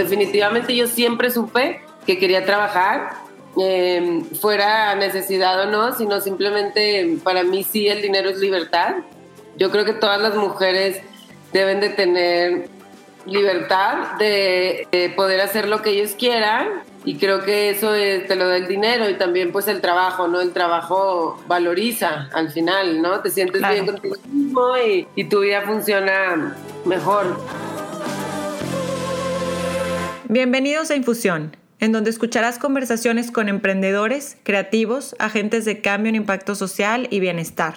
Definitivamente yo siempre supe que quería trabajar, eh, fuera necesidad o no, sino simplemente para mí sí el dinero es libertad. Yo creo que todas las mujeres deben de tener libertad de, poder hacer lo que ellos quieran y creo que eso te lo da el dinero y también pues el trabajo, ¿no? El trabajo valoriza al final, ¿no? Te sientes bien contigo mismo y, y tu vida funciona mejor. Bienvenidos a Infusión, en donde escucharás conversaciones con emprendedores, creativos, agentes de cambio en impacto social y bienestar.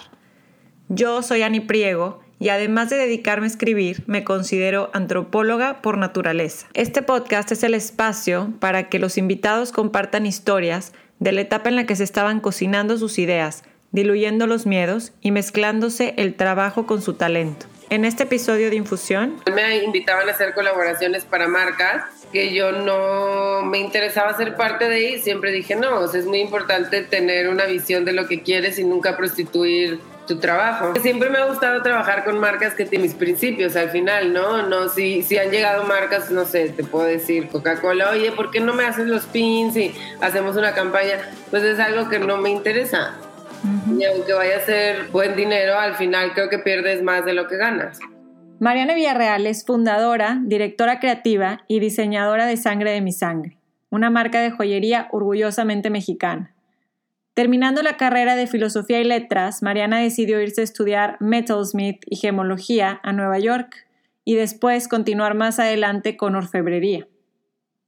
Yo soy Ani Priego y además de dedicarme a escribir, me considero antropóloga por naturaleza. Este podcast es el espacio para que los invitados compartan historias de la etapa en la que se estaban cocinando sus ideas, diluyendo los miedos y mezclándose el trabajo con su talento. En este episodio de Infusión... Me invitaban a hacer colaboraciones para marcas que yo no me interesaba ser parte de ahí, siempre dije, no, es muy importante tener una visión de lo que quieres y nunca prostituir tu trabajo. Siempre me ha gustado trabajar con marcas que tienen mis principios al final, ¿no? No, si, si han llegado marcas, no sé, te puedo decir Coca-Cola, oye, ¿por qué no me haces los pins y hacemos una campaña? Pues es algo que no me interesa. Y aunque vaya a ser buen dinero, al final creo que pierdes más de lo que ganas. Mariana Villarreal es fundadora, directora creativa y diseñadora de Sangre de mi Sangre, una marca de joyería orgullosamente mexicana. Terminando la carrera de Filosofía y Letras, Mariana decidió irse a estudiar Metalsmith y Gemología a Nueva York y después continuar más adelante con orfebrería.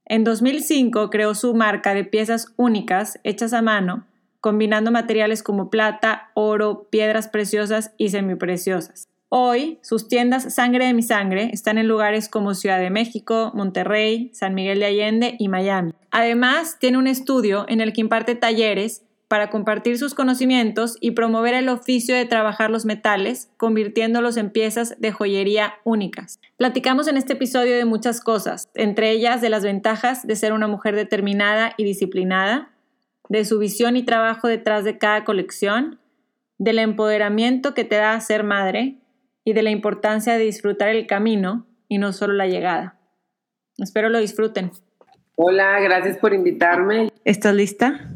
En 2005 creó su marca de piezas únicas hechas a mano, combinando materiales como plata, oro, piedras preciosas y semipreciosas. Hoy, sus tiendas Sangre de mi Sangre están en lugares como Ciudad de México, Monterrey, San Miguel de Allende y Miami. Además, tiene un estudio en el que imparte talleres para compartir sus conocimientos y promover el oficio de trabajar los metales, convirtiéndolos en piezas de joyería únicas. Platicamos en este episodio de muchas cosas, entre ellas de las ventajas de ser una mujer determinada y disciplinada, de su visión y trabajo detrás de cada colección, del empoderamiento que te da ser madre y de la importancia de disfrutar el camino y no solo la llegada. Espero lo disfruten. Hola, gracias por invitarme. ¿Estás lista?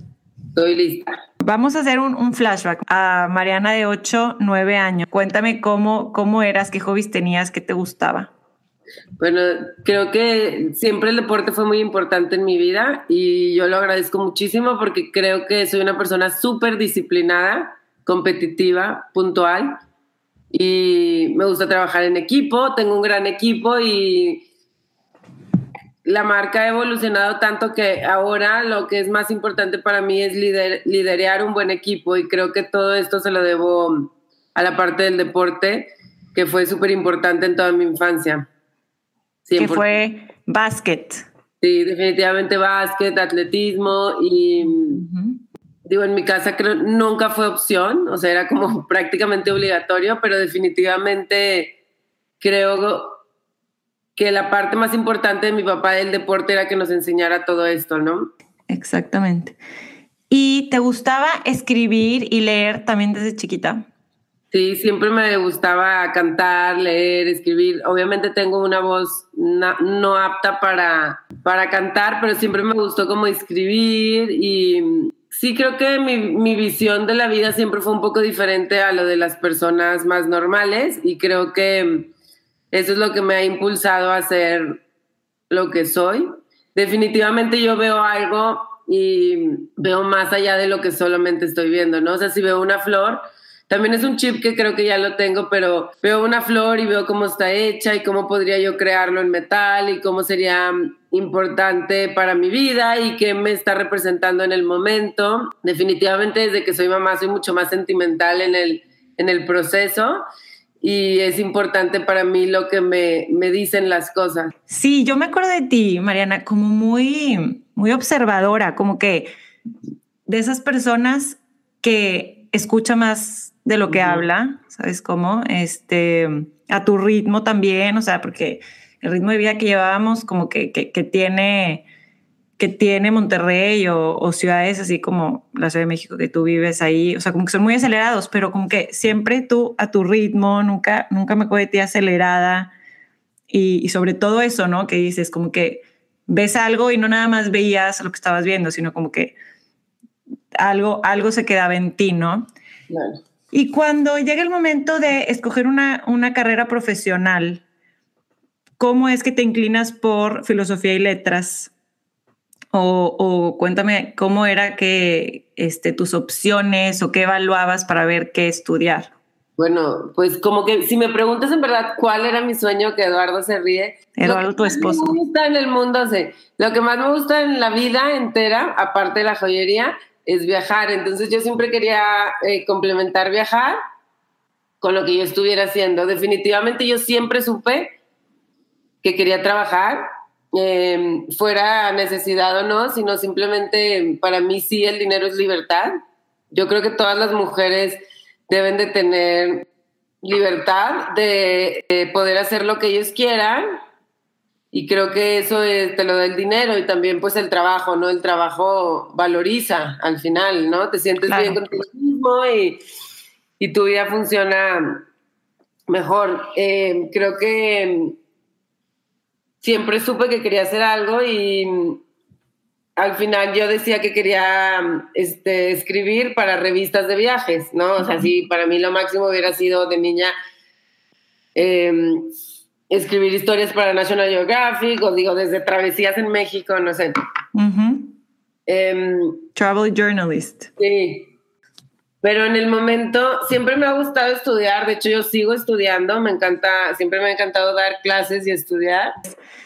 Estoy lista. Vamos a hacer un, flashback a Mariana de 8, 9 años. Cuéntame cómo, cómo eras, qué hobbies tenías, qué te gustaba. Bueno, creo que siempre el deporte fue muy importante en mi vida y yo lo agradezco muchísimo porque creo que soy una persona súper disciplinada, competitiva, puntual y me gusta trabajar en equipo, tengo un gran equipo y la marca ha evolucionado tanto que ahora lo que es más importante para mí es liderar un buen equipo y creo que todo esto se lo debo a la parte del deporte que fue súper importante en toda mi infancia. Que fue básquet. Sí, definitivamente básquet, atletismo y digo, en mi casa creo nunca fue opción, o sea, era como prácticamente obligatorio, pero definitivamente creo que la parte más importante de mi papá del deporte era que nos enseñara todo esto, ¿no? Exactamente. ¿Y te gustaba escribir y leer también desde chiquita? Sí, siempre me gustaba cantar, leer, escribir. Obviamente tengo una voz no, apta para, para cantar, pero siempre me gustó como escribir y Sí, creo que mi, visión de la vida siempre fue un poco diferente a lo de las personas más normales y creo que eso es lo que me ha impulsado a ser lo que soy. Definitivamente yo veo algo y veo más allá de lo que solamente estoy viendo, ¿no? O sea, si veo una flor, también es un chip que creo que ya lo tengo, pero veo una flor y veo cómo está hecha y cómo podría yo crearlo en metal y cómo sería importante para mi vida y qué me está representando en el momento. Definitivamente desde que soy mamá soy mucho más sentimental en el, en el proceso y es importante para mí lo que me, me, dicen las cosas. Sí, yo me acuerdo de ti, Mariana, como muy, muy observadora, como que de esas personas que escucha más de lo que habla, ¿sabes cómo? Este, a tu ritmo también, o sea, porque el ritmo de vida que llevábamos como que, que, tiene que tiene Monterrey o, ciudades así como la Ciudad de México que tú vives ahí, o sea, como que son muy acelerados, pero como que siempre tú a tu ritmo, nunca, nunca me acuerdo de ti acelerada y, y sobre todo eso, ¿no? Que dices como que ves algo y no nada más veías lo que estabas viendo, sino como que algo, algo se quedaba en ti, ¿no? Y cuando llega el momento de escoger una, una carrera profesional, ¿cómo es que te inclinas por filosofía y letras? O, cuéntame cómo era que este, tus opciones o qué evaluabas para ver qué estudiar. Bueno, pues como que si me preguntas en verdad cuál era mi sueño, que Eduardo se ríe. Eduardo, tu esposo. Lo que me gusta en el mundo, sí. Lo que más me gusta en la vida entera, aparte de la joyería, es viajar. Entonces yo siempre quería eh, complementar viajar con lo que yo estuviera haciendo. Definitivamente yo siempre supe que quería trabajar, eh, fuera necesidad o no, sino simplemente para mí sí el dinero es libertad. Yo creo que todas las mujeres deben de tener libertad de, poder hacer lo que ellos quieran y creo que eso te lo da el dinero y también pues el trabajo, ¿no? El trabajo valoriza al final, ¿no? Te sientes bien contigo mismo y, y, tu vida funciona mejor. Eh, creo que siempre supe que quería hacer algo y al final yo decía que quería este, escribir para revistas de viajes, ¿no? O sea, sí, para mí lo máximo hubiera sido de niña em, escribir historias para National Geographic o digo, desde travesías en México, no sé. Em, Travel journalist. Sí. Pero en el momento siempre me ha gustado estudiar, de hecho yo sigo estudiando, me encanta, siempre me ha encantado dar clases y estudiar.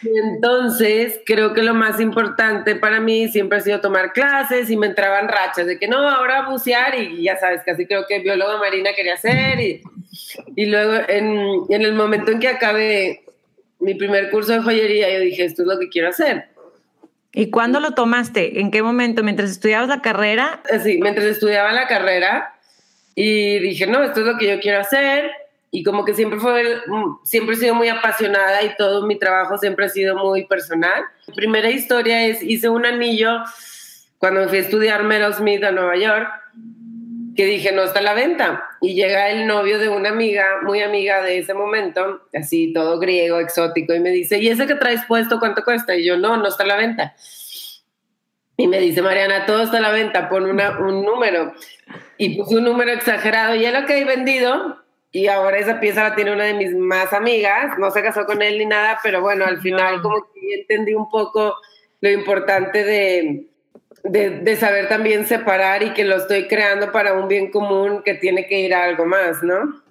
entonces creo que lo más importante para mí siempre ha sido tomar clases y me entraban rachas de que no, ahora bucear y ya sabes, casi creo que bióloga marina quería ser y, y luego en, en el momento en que acabé mi primer curso de joyería yo dije, esto es lo que quiero hacer. ¿Y cuándo lo tomaste? ¿En qué momento? ¿Mientras estudiabas la carrera? Eh, sí, mientras estudiaba la carrera y dije, no, esto es lo que yo quiero hacer. Y como que siempre fue, mm, siempre he sido muy apasionada y todo mi trabajo siempre ha sido muy personal. Mi primera historia es, hice un anillo cuando fui a estudiar Meryl Smith a Nueva York, que dije, no está a la venta. Y llega el novio de una amiga, muy amiga de ese momento, así todo griego, exótico, y me dice, ¿y ese que traes puesto cuánto cuesta? Y yo, no, no está a la venta. Y me dice, Mariana, todo está a la venta, pon una, un número. Y puse un número exagerado. Y ya lo que he vendido, y ahora esa pieza la tiene una de mis más amigas, no se casó con él ni nada, pero bueno, al final como que entendí un poco lo importante de, de, saber también separar y que lo estoy creando para un bien común que tiene que ir a algo más, ¿no?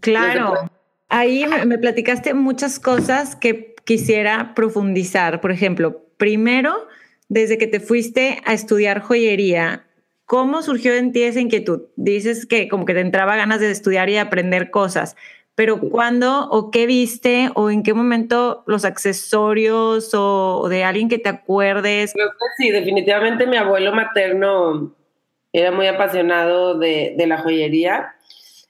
Claro. Ahí me platicaste muchas cosas que quisiera profundizar. Por ejemplo, primero, desde que te fuiste a estudiar joyería, ¿cómo surgió en ti esa inquietud? Dices que como que te entraba ganas de estudiar y aprender cosas, pero ¿cuándo o qué viste o en qué momento los accesorios o, de alguien que te acuerdes? Creo que sí, definitivamente mi abuelo materno era muy apasionado de, de la joyería.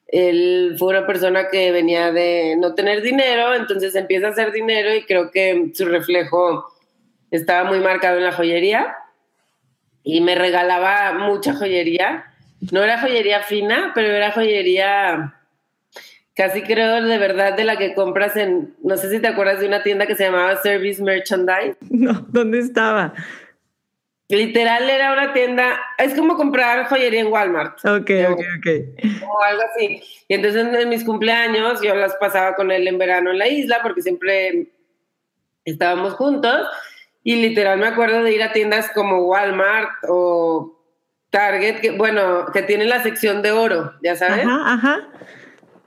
Él fue una persona que venía de no tener dinero, entonces empieza a hacer dinero y creo que su reflejo estaba muy marcado en la joyería y me regalaba mucha joyería. No era joyería fina, pero era joyería casi creo de verdad de la que compras en, no sé si te acuerdas de una tienda que se llamaba Service Merchandise. No, ¿dónde estaba? Literal era una tienda, es como comprar joyería en Walmart. Ok, ok, ok. O algo así. Y entonces en mis cumpleaños yo las pasaba con él en verano en la isla porque siempre estábamos juntos. Y literal me acuerdo de ir a tiendas como Walmart o Target, que bueno, que tienen la sección de oro, ya sabes. Ajá, ajá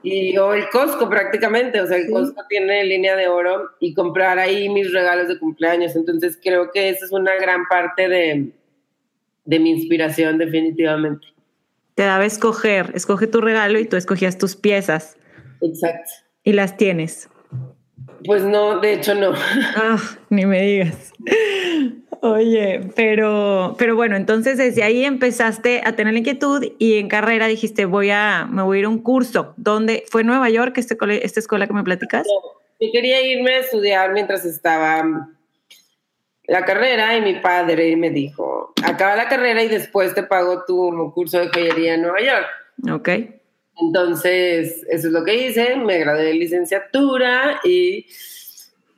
y o el Costco prácticamente, o sea, el Costco tiene línea de oro y comprar ahí mis regalos de cumpleaños. Entonces creo que esa es una gran parte de, de mi inspiración definitivamente. Te daba escoger, escoge tu regalo y tú escogías tus piezas. Exacto. Y las tienes. Pues no, de hecho no. Ah, ni me digas. Oye, pero, pero bueno, entonces desde ahí empezaste a tener la inquietud y en carrera dijiste, voy a, me voy a ir a un curso. ¿Dónde? ¿Fue en Nueva York este esta escuela que me platicas? yo quería irme a estudiar mientras estaba la carrera y mi padre me dijo, acaba la carrera y después te pago tu curso de joyería en Nueva York. Ok. Entonces, eso es lo que hice, me gradué de licenciatura y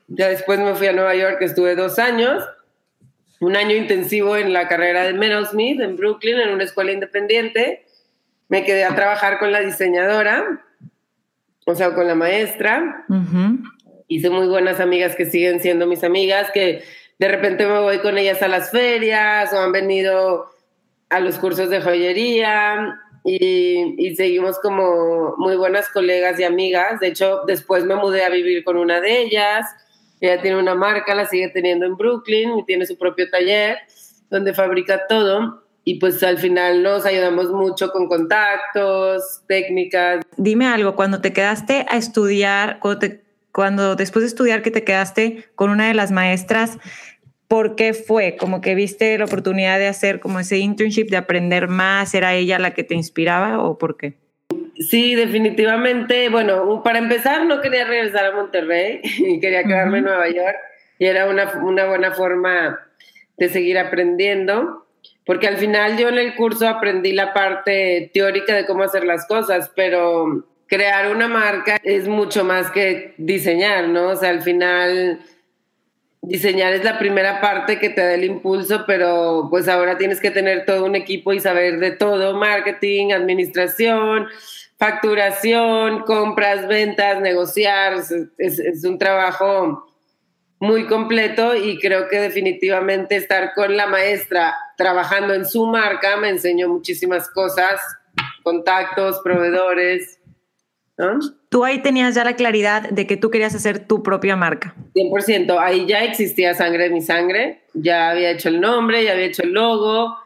Ya después me fui a Nueva York, estuve dos años, un año intensivo en la carrera de Meadowsmith en Brooklyn, en una escuela independiente. Me quedé a trabajar con la diseñadora, o sea, con la maestra. Hice muy buenas amigas que siguen siendo mis amigas, que de repente me voy con ellas a las ferias o han venido a los cursos de joyería y, seguimos como muy buenas colegas y amigas. De hecho, después me mudé a vivir con una de ellas. Ella tiene una marca, la sigue teniendo en Brooklyn y tiene su propio taller donde fabrica todo. Y pues al final nos ayudamos mucho con contactos, técnicas. Dime algo, cuando te quedaste a estudiar, cuando, cuando después de estudiar que te quedaste con una de las maestras, ¿Por qué fue? Como que viste la oportunidad de hacer como ese internship, de aprender más, ¿era ella la que te inspiraba o por qué? Sí, definitivamente. Bueno, para empezar, no quería regresar a Monterrey y quería quedarme en Nueva York y era una, una buena forma de seguir aprendiendo, porque al final yo en el curso aprendí la parte teórica de cómo hacer las cosas, pero crear una marca es mucho más que diseñar, ¿no? O sea, al final diseñar es la primera parte que te da el impulso, pero pues ahora tienes que tener todo un equipo y saber de todo, marketing, administración, facturación, compras, ventas, negociar, es, un trabajo muy completo y creo que definitivamente estar con la maestra trabajando en su marca me enseñó muchísimas cosas, contactos, proveedores, Tú ahí tenías ya la claridad de que tú querías hacer tu propia marca. 100%, ahí ya existía Sangre de mi Sangre, ya había hecho el nombre, ya había hecho el logo,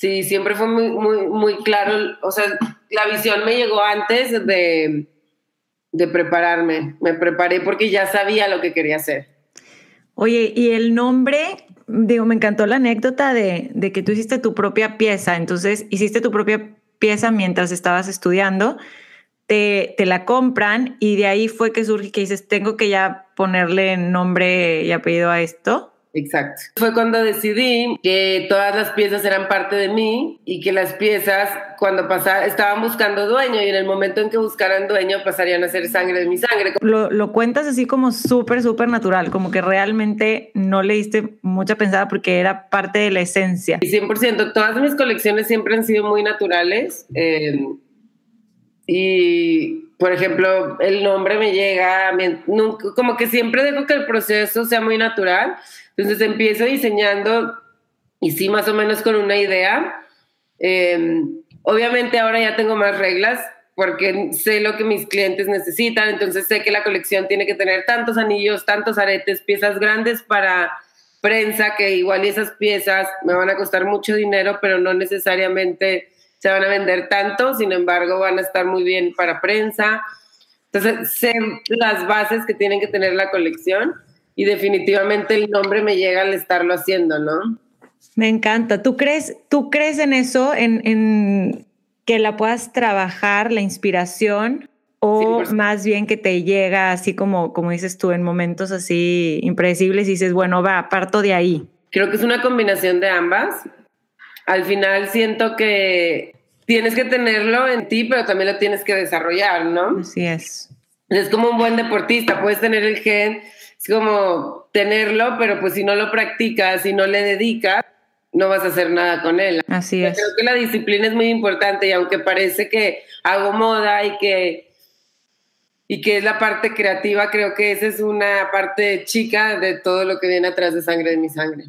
sí, siempre fue muy, muy, muy claro, o sea, la visión me llegó antes de, de prepararme, me preparé porque ya sabía lo que quería hacer. Oye, y el nombre, digo, me encantó la anécdota de, de que tú hiciste tu propia pieza, entonces hiciste tu propia pieza mientras estabas estudiando te, la compran y de ahí fue que surge que dices, tengo que ya ponerle nombre y apellido a esto. Exacto. Fue cuando decidí que todas las piezas eran parte de mí y que las piezas, cuando pasaban, estaban buscando dueño y en el momento en que buscaran dueño pasarían a ser sangre de mi sangre. Lo, lo cuentas así como súper, súper natural, como que realmente no le diste mucha pensada porque era parte de la esencia. Y 100%, todas mis colecciones siempre han sido muy naturales. Eh, y, por ejemplo, el nombre me llega, como que siempre dejo que el proceso sea muy natural. Entonces empiezo diseñando y sí, más o menos con una idea. Em, obviamente ahora ya tengo más reglas porque sé lo que mis clientes necesitan, entonces sé que la colección tiene que tener tantos anillos, tantos aretes, piezas grandes para prensa, que igual esas piezas me van a costar mucho dinero, pero no necesariamente se van a vender tanto, sin embargo van a estar muy bien para prensa. Entonces, sé las bases que tienen que tener la colección y definitivamente el nombre me llega al estarlo haciendo, ¿no? Me encanta. ¿Tú crees, tú crees en eso, en, que la puedas trabajar, la inspiración, o más bien que te llega así como, como dices tú, en momentos así impredecibles y dices, bueno, va, parto de ahí? Creo que es una combinación de ambas al final siento que tienes que tenerlo en ti, pero también lo tienes que desarrollar, ¿no? Así es. Es como un buen deportista, puedes tener el gen, es como tenerlo, pero pues si no lo practicas, si no le dedicas, no vas a hacer nada con él. Así es. Creo que la disciplina es muy importante y aunque parece que hago moda y que y que es la parte creativa, creo que esa es una parte chica de todo lo que viene atrás de sangre de mi sangre.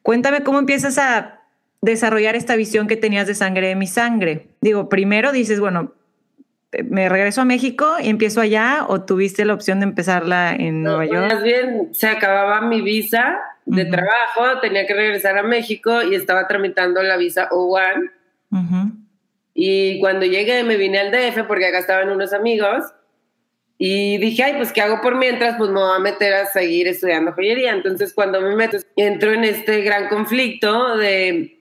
Cuéntame cómo empiezas a desarrollar esta visión que tenías de sangre de mi sangre? Digo, primero dices, bueno, me regreso a México y empiezo allá o tuviste la opción de empezarla en Nueva York? Más bien se acababa mi visa de trabajo, tenía que regresar a México y estaba tramitando la visa O1. Y cuando llegué me vine al DF porque acá estaban unos amigos y dije, ay, pues ¿qué hago por mientras? Pues me voy a meter a seguir estudiando joyería. Entonces cuando me meto, entro en este gran conflicto de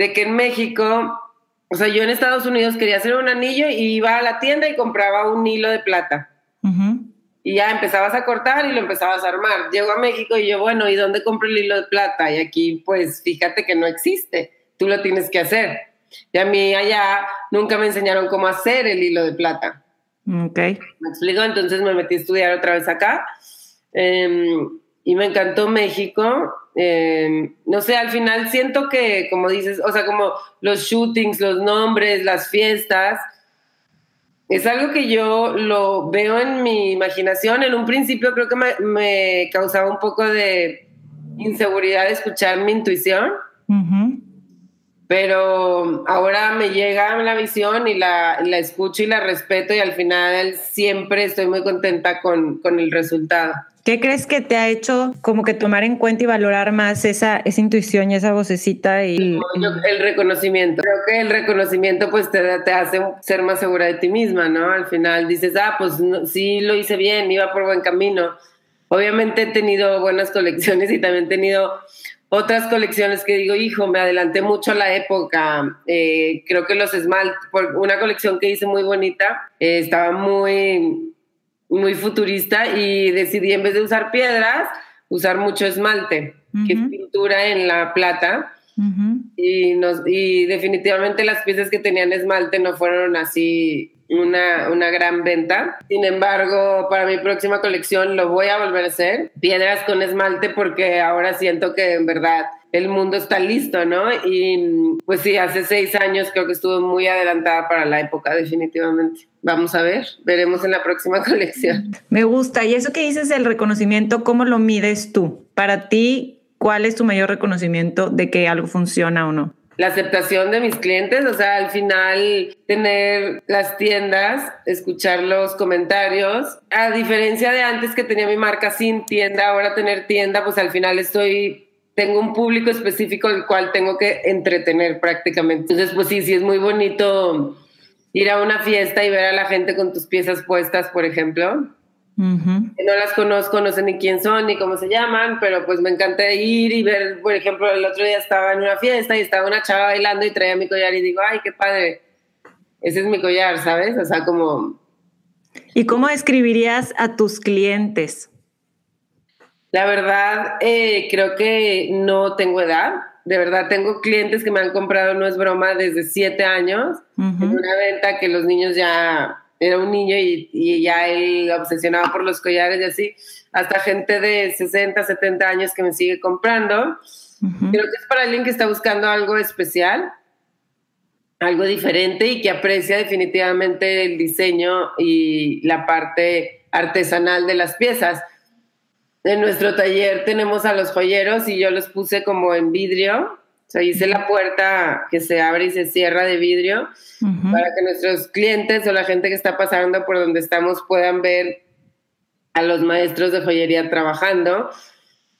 de que en México, o sea, yo en Estados Unidos quería hacer un anillo y iba a la tienda y compraba un hilo de plata. Y ya empezabas a cortar y lo empezabas a armar. Llego a México y yo, bueno, ¿y dónde compro el hilo de plata? Y aquí, pues, fíjate que no existe. Tú lo tienes que hacer. Y a mí allá nunca me enseñaron cómo hacer el hilo de plata. Ok. Me explico, entonces me metí a estudiar otra vez acá. Em, y me encantó México. Eh, no sé, al final siento que, como dices, o sea, como los shootings, los nombres, las fiestas, es algo que yo lo veo en mi imaginación. En un principio creo que me, causaba un poco de inseguridad escuchar mi intuición, pero ahora me llega la visión y la, la, escucho y la respeto y al final siempre estoy muy contenta con, con el resultado. ¿Qué crees que te ha hecho como que tomar en cuenta y valorar más esa, esa intuición y esa vocecita? Y... el reconocimiento. Creo que el reconocimiento pues te, te, hace ser más segura de ti misma, ¿no? Al final dices, ah, pues sí lo hice bien, iba por buen camino. Obviamente he tenido buenas colecciones y también he tenido otras colecciones que digo, hijo, me adelanté mucho a la época. Eh, creo que los esmaltes, una colección que hice muy bonita, eh, estaba muy muy futurista y decidí en vez de usar piedras, usar mucho esmalte, que es pintura en la plata. y, nos, y definitivamente las piezas que tenían esmalte no fueron así una, una, gran venta. Sin embargo, para mi próxima colección lo voy a volver a hacer. Piedras con esmalte porque ahora siento que en verdad el mundo está listo, ¿no? Y pues sí, hace seis años creo que estuvo muy adelantada para la época, definitivamente. Vamos a ver, veremos en la próxima colección. Me gusta. Y eso que dices del reconocimiento, ¿cómo lo mides tú? Para ti, ¿cuál es tu mayor reconocimiento de que algo funciona o no? La aceptación de mis clientes, o sea, al final tener las tiendas, escuchar los comentarios, a diferencia de antes que tenía mi marca sin tienda, ahora tener tienda, pues al final estoy tengo un público específico al cual tengo que entretener prácticamente. Entonces, pues sí, sí es muy bonito ir a una fiesta y ver a la gente con tus piezas puestas, por ejemplo. No las conozco, no sé ni quién son ni cómo se llaman, pero pues me encanta ir y ver, por ejemplo, el otro día estaba en una fiesta y estaba una chava bailando y traía mi collar y digo, ay, qué padre, ese es mi collar, ¿sabes? O sea, como... ¿Y cómo describirías a tus clientes? La verdad, eh, creo que no tengo edad. De verdad, tengo clientes que me han comprado, no es broma, desde siete años, en una venta que los niños ya era un niño y, ya él obsesionado por los collares y así, hasta gente de 60, 70 años que me sigue comprando. Creo que es para alguien que está buscando algo especial, algo diferente y que aprecia definitivamente el diseño y la parte artesanal de las piezas. En nuestro taller tenemos a los joyeros y yo los puse como en vidrio o sea, hice la puerta que se abre y se cierra de vidrio para que nuestros clientes o la gente que está pasando por donde estamos puedan ver a los maestros de joyería trabajando.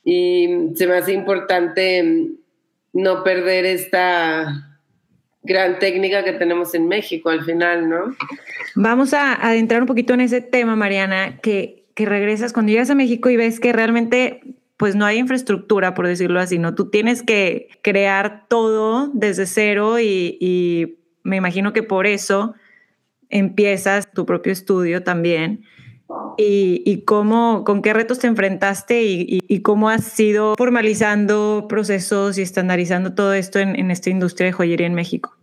Y se me hace importante no perder esta gran técnica que tenemos en México al final, ¿no? Vamos a adentrar un poquito en ese tema, Mariana, que, que regresas cuando llegas a México y ves que realmente pues no hay infraestructura, por decirlo así, ¿no? Tú tienes que crear todo desde cero y, me imagino que por eso empiezas tu propio estudio también. Y, cómo, con qué retos te enfrentaste y, cómo has ido formalizando procesos y estandarizando todo esto en, en esta industria de joyería en México.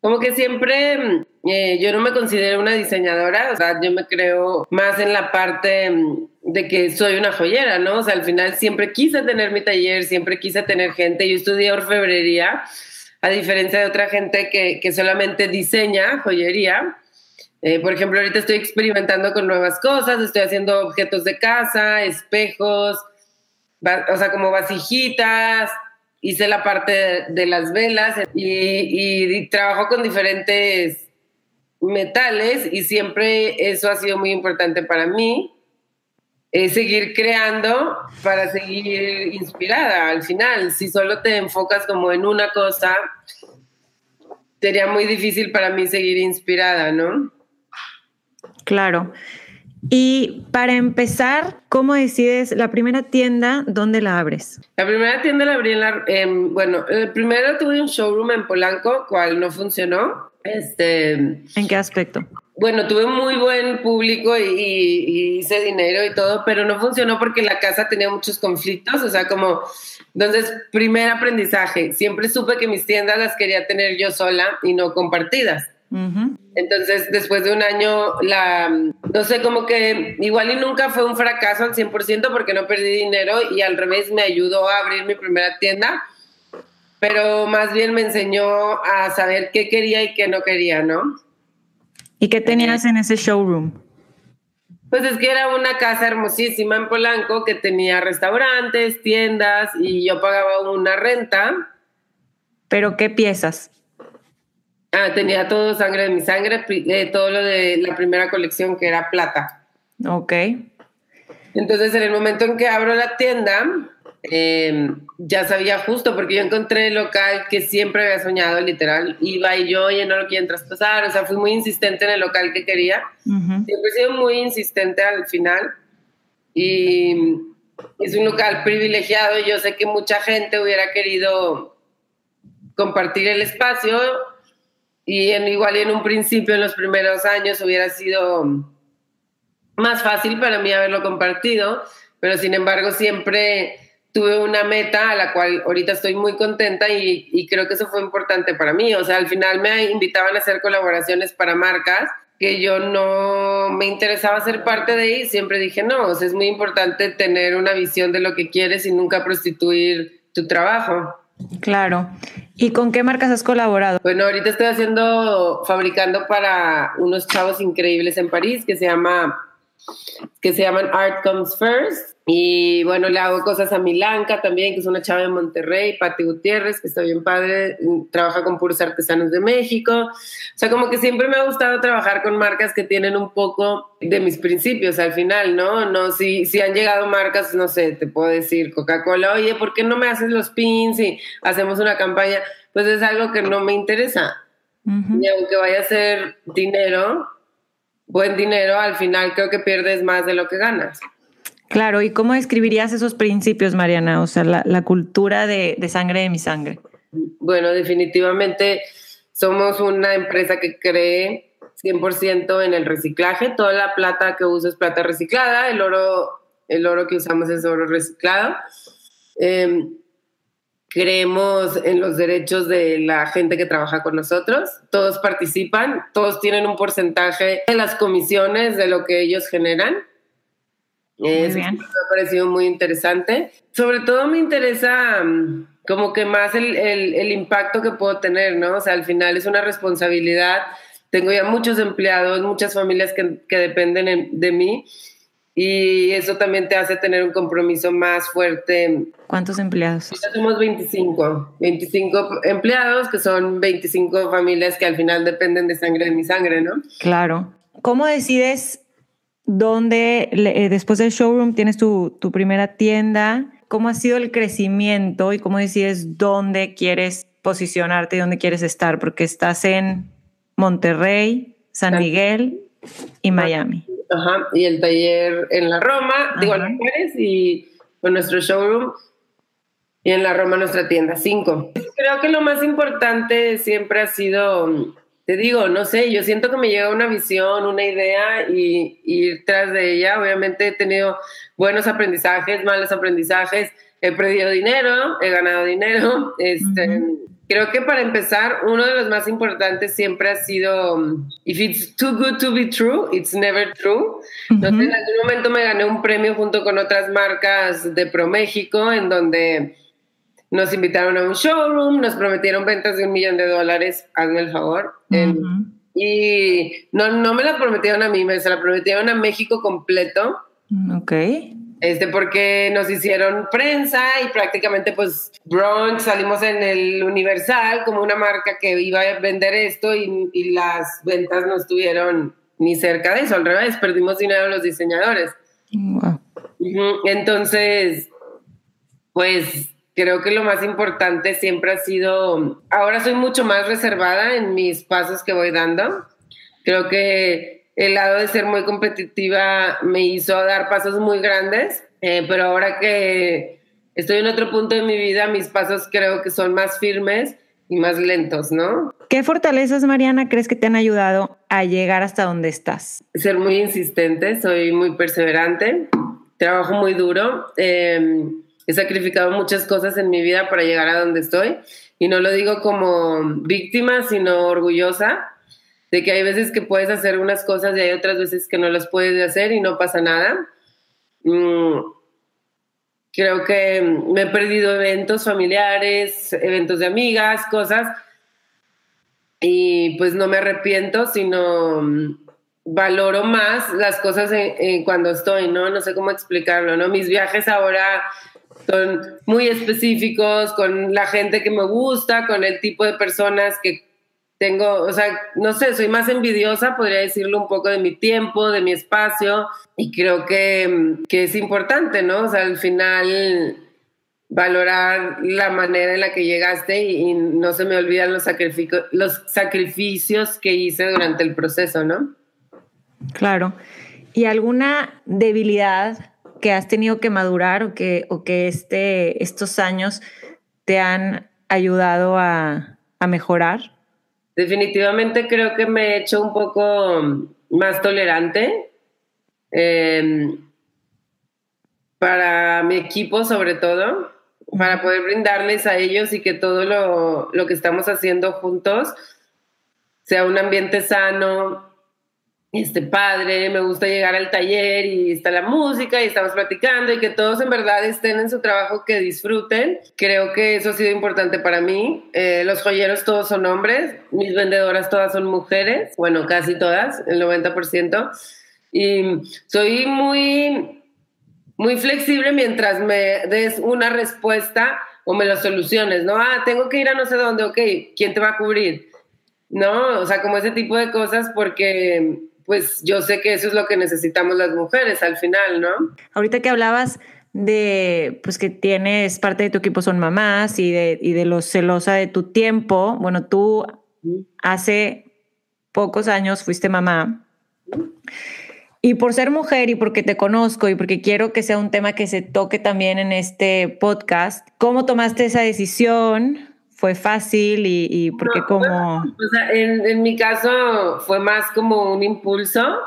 Como que siempre eh, yo no me considero una diseñadora, o sea, yo me creo más en la parte mm, de que soy una joyera, ¿no? O sea, al final siempre quise tener mi taller, siempre quise tener gente. Yo estudié orfebrería, a diferencia de otra gente que, que solamente diseña joyería. Eh, por ejemplo, ahorita estoy experimentando con nuevas cosas, estoy haciendo objetos de casa, espejos, o sea, como vasijitas, hice la parte de, las velas y, trabajo con diferentes metales y siempre eso ha sido muy importante para mí. Es seguir creando para seguir inspirada al final. Si solo te enfocas como en una cosa, sería muy difícil para mí seguir inspirada, ¿no? Claro. Y para empezar, ¿cómo decides la primera tienda? ¿Dónde la abres? La primera tienda la abrí en la... bueno, primero tuve un showroom en Polanco, cual no funcionó. Este, ¿En qué aspecto? Bueno, tuve muy buen público y, y, hice dinero y todo, pero no funcionó porque la casa tenía muchos conflictos, o sea, como... Entonces, primer aprendizaje, siempre supe que mis tiendas las quería tener yo sola y no compartidas. Entonces, después de un año, la, no sé, como que igual y nunca fue un fracaso al 100% porque no perdí dinero y al revés me ayudó a abrir mi primera tienda, pero más bien me enseñó a saber qué quería y qué no quería, ¿no? ¿Y qué tenías en ese showroom? Pues es que era una casa hermosísima en Polanco que tenía restaurantes, tiendas y yo pagaba una renta. ¿Pero qué piezas? Ah, tenía todo sangre de mi sangre, eh, todo lo de la primera colección que era plata. Ok. Entonces, en el momento en que abro la tienda, em, ya sabía justo, porque yo encontré el local que siempre había soñado, literal. Iba y yo, oye, no lo quieren traspasar. O sea, fui muy insistente en el local que quería. Siempre he sido muy insistente al final. Y es un local privilegiado. Yo sé que mucha gente hubiera querido compartir el espacio y en, igual y en un principio, en los primeros años, hubiera sido más fácil para mí haberlo compartido, pero sin embargo siempre tuve una meta a la cual ahorita estoy muy contenta y, y, creo que eso fue importante para mí. O sea, al final me invitaban a hacer colaboraciones para marcas que yo no me interesaba ser parte de y siempre dije, no, o sea, es muy importante tener una visión de lo que quieres y nunca prostituir tu trabajo. Claro. ¿Y con qué marcas has colaborado? Bueno, ahorita estoy haciendo, fabricando para unos chavos increíbles en París que se llama que se llaman Art Comes First. Y bueno, le hago cosas a Milanca también, que es una chava de Monterrey, Pati Gutiérrez, que está bien padre, trabaja con puros artesanos de México. O sea, como que siempre me ha gustado trabajar con marcas que tienen un poco de mis principios al final, ¿no? No, si, si han llegado marcas, no sé, te puedo decir Coca-Cola, oye, ¿por qué no me haces los pins y hacemos una campaña? Pues es algo que no me interesa. Y aunque vaya a ser dinero, buen dinero, al final creo que pierdes más de lo que ganas. Claro, ¿y cómo describirías esos principios, Mariana? O sea, la, cultura de, sangre de mi sangre. Bueno, definitivamente somos una empresa que cree 100% en el reciclaje. Toda la plata que uso es plata reciclada, el oro, el oro que usamos es oro reciclado. Em, creemos en los derechos de la gente que trabaja con nosotros. Todos participan, todos tienen un porcentaje de las comisiones de lo que ellos generan. Me ha parecido muy interesante. Sobre todo me interesa mm, como que más el, el, impacto que puedo tener, ¿no? O sea, al final es una responsabilidad. Tengo ya muchos empleados, muchas familias que, que dependen de mí y eso también te hace tener un compromiso más fuerte. ¿Cuántos empleados? Somos 25, 25 empleados que son 25 familias que al final dependen de sangre de mi sangre, ¿no? Claro. ¿Cómo decides dónde, eh, después del showroom, tienes tu, tu primera tienda? ¿Cómo ha sido el crecimiento y cómo decides dónde quieres posicionarte y dónde quieres estar? Porque estás en Monterrey, San Miguel y Miami. Ajá, y el taller en la Roma, digo, en Juárez y con nuestro showroom y en la Roma nuestra tienda, cinco. Creo que lo más importante siempre ha sido, te digo, no sé, yo siento que me llega una visión, una idea y, ir tras de ella. Obviamente he tenido buenos aprendizajes, malos aprendizajes, he perdido dinero, he ganado dinero, este, Creo que para empezar, uno de los más importantes siempre ha sido, if it's too good to be true, it's never true. Entonces, en algún momento me gané un premio junto con otras marcas de Pro México, en donde nos invitaron a un showroom, nos prometieron ventas de un millón de dólares, hazme el favor. y no, no me la prometieron a mí, me se la prometieron a México completo. Ok este, porque nos hicieron prensa y prácticamente pues Bronx salimos en el Universal como una marca que iba a vender esto y, las ventas no estuvieron ni cerca de eso, al revés, perdimos dinero los diseñadores. Entonces, pues creo que lo más importante siempre ha sido, ahora soy mucho más reservada en mis pasos que voy dando. Creo que el lado de ser muy competitiva me hizo dar pasos muy grandes, eh, pero ahora que estoy en otro punto de mi vida, mis pasos creo que son más firmes y más lentos, ¿no? ¿Qué fortalezas, Mariana, crees que te han ayudado a llegar hasta donde estás? Ser muy insistente, soy muy perseverante, trabajo muy duro, em, he sacrificado muchas cosas en mi vida para llegar a donde estoy y no lo digo como víctima, sino orgullosa de que hay veces que puedes hacer unas cosas y hay otras veces que no las puedes hacer y no pasa nada. Mm, creo que me he perdido eventos familiares, eventos de amigas, cosas, y pues no me arrepiento, sino mm, valoro más las cosas cuando estoy, ¿no? No sé cómo explicarlo, ¿no? Mis viajes ahora son muy específicos, con la gente que me gusta, con el tipo de personas que tengo, o sea, no sé, soy más envidiosa, podría decirlo un poco de mi tiempo, de mi espacio, y creo que, que es importante, ¿no? O sea, al final valorar la manera en la que llegaste y, no se me olvidan los, los sacrificios que hice durante el proceso, ¿no? Claro. ¿Y alguna debilidad que has tenido que madurar o que, o que este, estos años te han ayudado a, a mejorar? Definitivamente creo que me he hecho un poco más tolerante em, para mi equipo sobre todo, para poder brindarles a ellos y que todo lo, lo que estamos haciendo juntos sea un ambiente sano, este padre, me gusta llegar al taller y está la música y estamos platicando y que todos en verdad estén en su trabajo, que disfruten. Creo que eso ha sido importante para mí. Eh, los joyeros todos son hombres, mis vendedoras todas son mujeres, bueno, casi todas, el 90%. Y soy muy, muy flexible mientras me des una respuesta o me lo soluciones, ¿no? Ah, tengo que ir a no sé dónde, ok, ¿quién te va a cubrir? No, o sea, como ese tipo de cosas porque pues yo sé que eso es lo que necesitamos las mujeres al final, ¿no? Ahorita que hablabas de pues que tienes parte de tu equipo son mamás y de, y de lo celosa de tu tiempo, bueno, tú hace pocos años fuiste mamá. Y por ser mujer y porque te conozco y porque quiero que sea un tema que se toque también en este podcast, ¿cómo tomaste esa decisión? Fue fácil y, porque como... en, mi caso fue más como un impulso.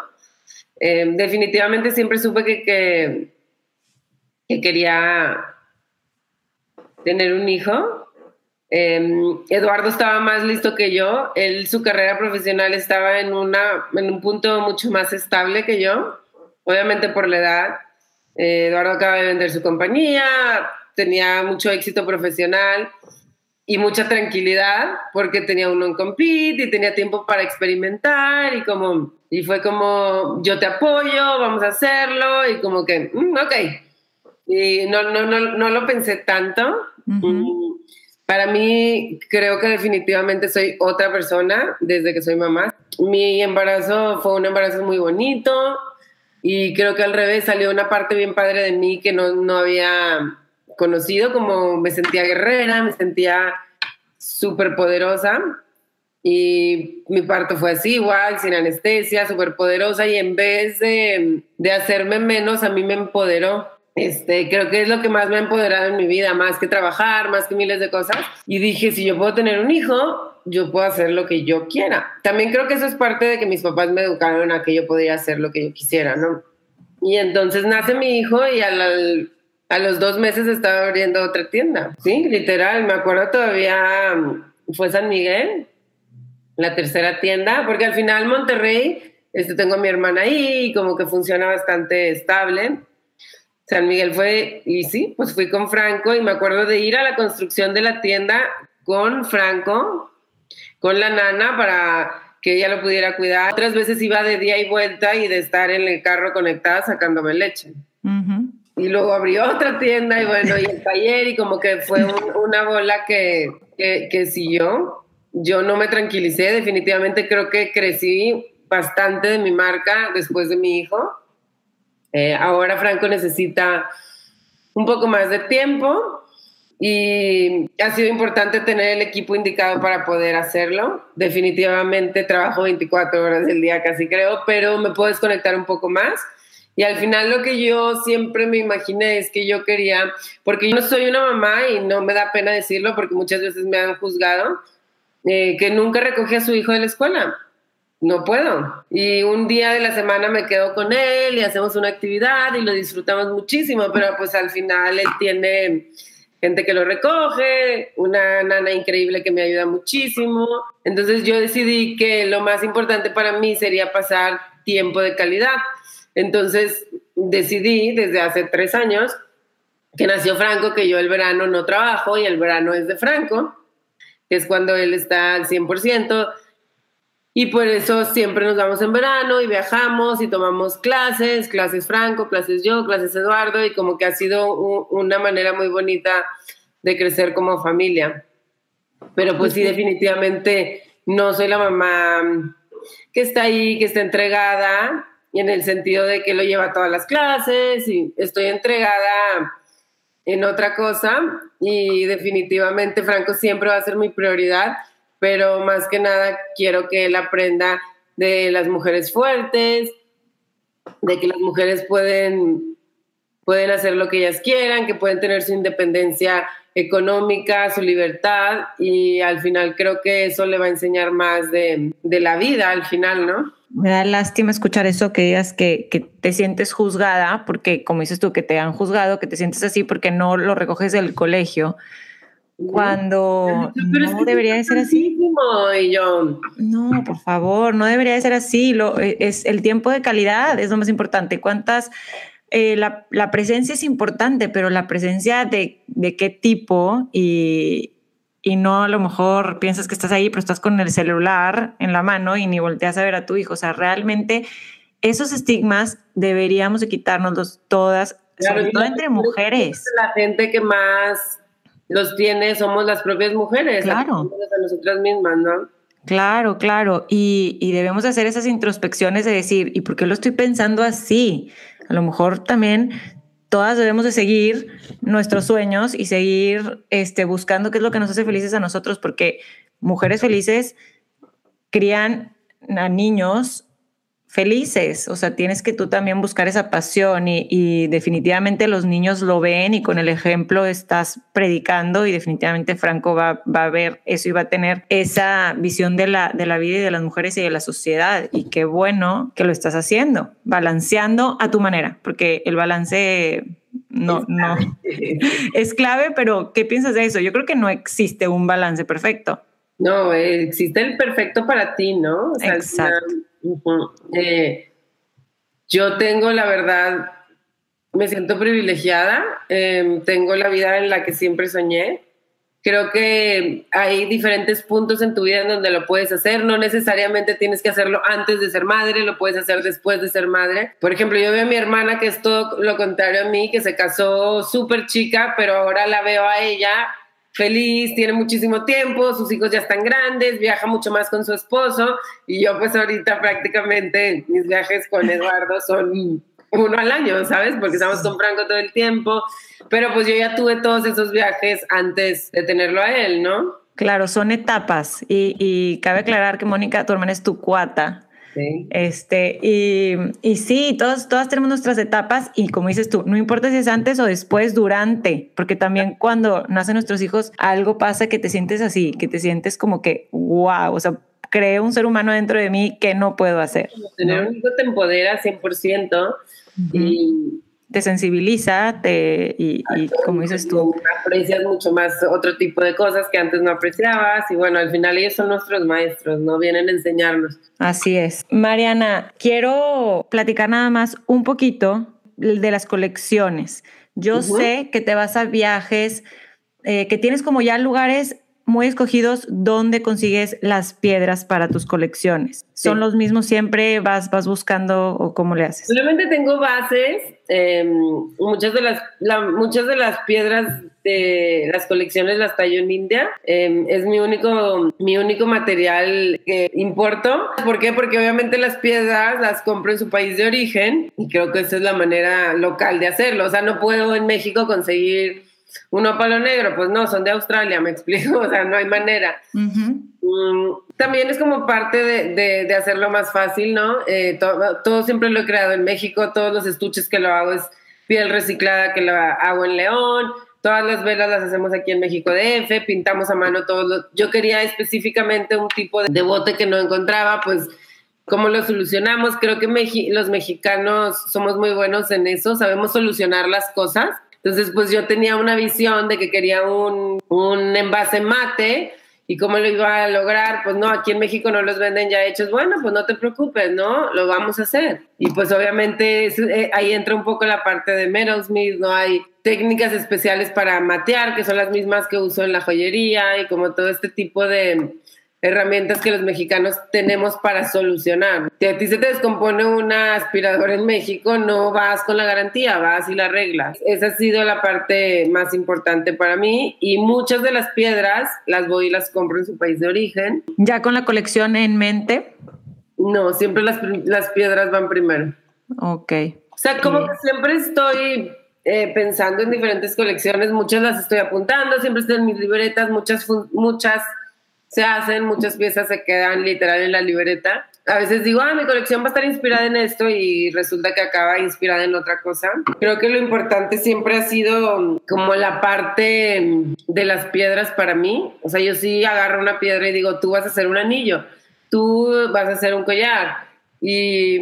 Em, definitivamente siempre supe que, que, quería tener un hijo. Em, Eduardo estaba más listo que yo. Él, su carrera profesional estaba en, una, en un punto mucho más estable que yo, obviamente por la edad. Eh, Eduardo acaba de vender su compañía, tenía mucho éxito profesional y mucha tranquilidad porque tenía un non-compete y tenía tiempo para experimentar y como y fue como yo te apoyo, vamos a hacerlo y como que mm, ok y no, no, no, no lo pensé tanto. Mm, para mí creo que definitivamente soy otra persona desde que soy mamá. Mi embarazo fue un embarazo muy bonito y creo que al revés salió una parte bien padre de mí que no, no había conocido, como me sentía guerrera, me sentía súper poderosa. Y mi parto fue así, igual, sin anestesia, súper poderosa. Y en vez de, de, hacerme menos, a mí me empoderó. Este, creo que es lo que más me ha empoderado en mi vida, más que trabajar, más que miles de cosas. Y dije, si yo puedo tener un hijo, yo puedo hacer lo que yo quiera. También creo que eso es parte de que mis papás me educaron a que yo podía hacer lo que yo quisiera, ¿no? Y entonces nace mi hijo y al, a los dos meses estaba abriendo otra tienda. Sí, literal, me acuerdo todavía, mm, fue San Miguel, la tercera tienda, porque al final Monterrey, este, tengo a mi hermana ahí y como que funciona bastante estable. San Miguel fue, y sí, pues fui con Franco y me acuerdo de ir a la construcción de la tienda con Franco, con la nana para que ella lo pudiera cuidar. Otras veces iba de día y vuelta y de estar en el carro conectada sacándome leche y luego abrió otra tienda y bueno, y el taller y como que fue una bola que, que, siguió. Yo no me tranquilicé, definitivamente creo que crecí bastante de mi marca después de mi hijo. Eh, ahora Franco necesita un poco más de tiempo y ha sido importante tener el equipo indicado para poder hacerlo. Definitivamente trabajo 24 horas del día casi creo, pero me puedo desconectar un poco más y al final lo que yo siempre me imaginé es que yo quería, porque yo no soy una mamá y no me da pena decirlo porque muchas veces me han juzgado, eh, que nunca recogí a su hijo de la escuela. No puedo. Y un día de la semana me quedo con él y hacemos una actividad y lo disfrutamos muchísimo, pero pues al final él tiene gente que lo recoge, una nana increíble que me ayuda muchísimo. Entonces yo decidí que lo más importante para mí sería pasar tiempo de calidad. Entonces decidí desde hace tres años que nació Franco, que yo el verano no trabajo y el verano es de Franco, que es cuando él está al 100%. Y por eso siempre nos vamos en verano y viajamos y tomamos clases, clases Franco, clases yo, clases Eduardo, y como que ha sido una manera muy bonita de crecer como familia. Pero pues sí, definitivamente no soy la mamá que está ahí, que está entregada, y en el sentido de que lo lleva a todas las clases, y estoy entregada en otra cosa, y definitivamente Franco siempre va a ser mi prioridad pero más que nada quiero que él aprenda de las mujeres fuertes, de que las mujeres pueden, pueden hacer lo que ellas quieran, que pueden tener su independencia económica, su libertad y al final creo que eso le va a enseñar más de, la vida al final, ¿no? Me da lástima escuchar eso, que digas que, que, te sientes juzgada, porque como dices tú, que te han juzgado, que te sientes así porque no lo recoges del colegio cuando no debería de ser así. No, por favor, no debería de ser así. Lo, e, es, el tiempo de calidad es lo más importante. ¿Cuántas? Eh, la, la, presencia es importante, pero la presencia de, de qué tipo y, y, no a lo mejor piensas que estás ahí, pero estás con el celular en la mano y ni volteas a ver a tu hijo. O sea, realmente esos estigmas deberíamos de quitárnoslos todas, sobre todo entre mujeres. La gente que más los tiene, somos las propias mujeres, claro. a nosotras mismas, ¿no? Claro, claro, y, y, debemos hacer esas introspecciones de decir, ¿y por qué lo estoy pensando así? A lo mejor también todas debemos de seguir nuestros sueños y seguir este, buscando qué es lo que nos hace felices a nosotros, porque mujeres felices crían a niños felices, o sea, tienes que tú también buscar esa pasión y, definitivamente los niños lo ven y con el ejemplo estás predicando y definitivamente Franco va, va, a ver eso y va a tener esa visión de la, de la vida y de las mujeres y de la sociedad y qué bueno que lo estás haciendo, balanceando a tu manera, porque el balance no, no es clave, pero ¿qué piensas de eso? Yo creo que no existe un balance perfecto. No, existe el perfecto para ti, ¿no? Exacto. Eh, yo tengo, la verdad, me siento privilegiada, em, tengo la vida en la que siempre soñé. Creo que hay diferentes puntos en tu vida en donde lo puedes hacer. No necesariamente tienes que hacerlo antes de ser madre, lo puedes hacer después de ser madre. Por ejemplo, yo veo a mi hermana que es todo lo contrario a mí, que se casó súper chica, pero ahora la veo a ella feliz, tiene muchísimo tiempo, sus hijos ya están grandes, viaja mucho más con su esposo y yo pues ahorita prácticamente mis viajes con Eduardo son uno al año, ¿sabes? Porque estamos con Franco todo el tiempo, pero pues yo ya tuve todos esos viajes antes de tenerlo a él, ¿no? Claro, son etapas y, y cabe aclarar que Mónica, tu hermana es tu cuata. Este, y, y sí, todos, todas tenemos nuestras etapas y como dices tú, no importa si es antes o después, durante, porque también cuando nacen nuestros hijos, algo pasa que te sientes así, que te sientes como que, wow, o sea, creo un ser humano dentro de mí que no puedo hacer. Tener un hijo te empodera 100% y te sensibiliza te, y, como dices tú. Aprecias mucho más otro tipo de cosas que antes no apreciabas y bueno, al final ellos son nuestros maestros, ¿no? Vienen a enseñarnos. Así es. Mariana, quiero platicar nada más un poquito de las colecciones. Yo sé que te vas a viajes, eh, que tienes como ya lugares muy escogidos donde consigues las piedras para tus colecciones. ¿Son los mismos siempre? ¿Vas, vas buscando o cómo le haces? Solamente tengo bases. Em, muchas, de las, muchas de las piedras de las colecciones las tallo en India. Em, es mi único, mi único material que importo. ¿Por qué? Porque obviamente las piedras las compro en su país de origen y creo que esa es la manera local de hacerlo. O sea, no puedo en México conseguir uno palo negro, pues no, son de Australia, me explico, o sea, no hay manera. Mm, también es como parte de, de, hacerlo más fácil, ¿no? Eh, todo, siempre lo he creado en México, todos los estuches que lo hago es piel reciclada que lo hago en León, todas las velas las hacemos aquí en México DF, pintamos a mano todos Yo quería específicamente un tipo de, bote que no encontraba, pues... ¿Cómo lo solucionamos? Creo que los mexicanos somos muy buenos en eso, sabemos solucionar las cosas Entonces, pues yo tenía una visión de que quería un, un envase mate ¿Y cómo lo iba a lograr? Pues no, aquí en México no los venden ya hechos. Bueno, pues no te preocupes, ¿no? Lo vamos a hacer. Y pues obviamente eh, ahí entra un poco la parte de Metalsmith, ¿no? Hay técnicas especiales para matear, que son las mismas que uso en la joyería y como todo este tipo de, herramientas que los mexicanos tenemos para solucionar. Si a ti se te descompone una aspiradora en México, no vas con la garantía, vas y la arreglas. Esa ha sido la parte más importante para mí y muchas de las piedras las voy y las compro en su país de origen. ¿Ya con la colección en mente? No, siempre las, las piedras van primero. Ok. O sea, como que siempre estoy eh, pensando en diferentes colecciones, muchas las estoy apuntando, siempre estoy en mis libretas, muchas, muchas se hacen, muchas piezas se quedan literal en la libreta. A veces digo, ah, mi colección va a estar inspirada en esto y resulta que acaba inspirada en otra cosa. Creo que lo importante siempre ha sido como la parte de las piedras para mí. O sea, yo sí agarro una piedra y digo, tú vas a hacer un anillo, tú vas a hacer un collar. Y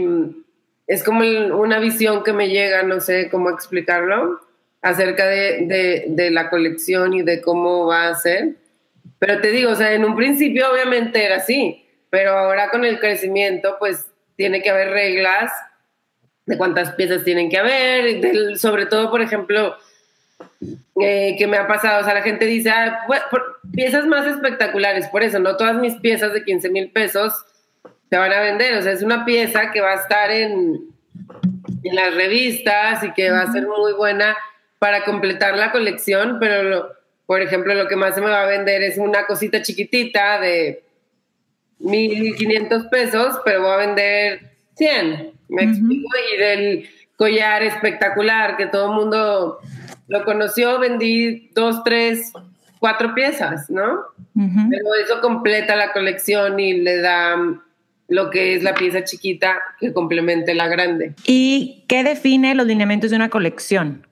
es como una visión que me llega, no sé cómo explicarlo, acerca de, de, de la colección y de cómo va a ser. Pero te digo, o sea, en un principio obviamente era así, pero ahora con el crecimiento, pues tiene que haber reglas de cuántas piezas tienen que haber, sobre todo, por ejemplo, eh, que me ha pasado, o sea, la gente dice, ah, piezas más espectaculares, por eso, no todas mis piezas de 15 mil pesos se van a vender, o sea, es una pieza que va a estar en, en las revistas y que va a ser muy buena para completar la colección, pero lo, por ejemplo, lo que más se me va a vender es una cosita chiquitita de 1.500 pesos, pero voy a vender 100, ¿me explico? Y del collar espectacular que todo el mundo lo conoció, vendí dos, tres, cuatro piezas, ¿no? Pero eso completa la colección y le da lo que es la pieza chiquita que complemente la grande. ¿Y qué define los lineamientos de una colección?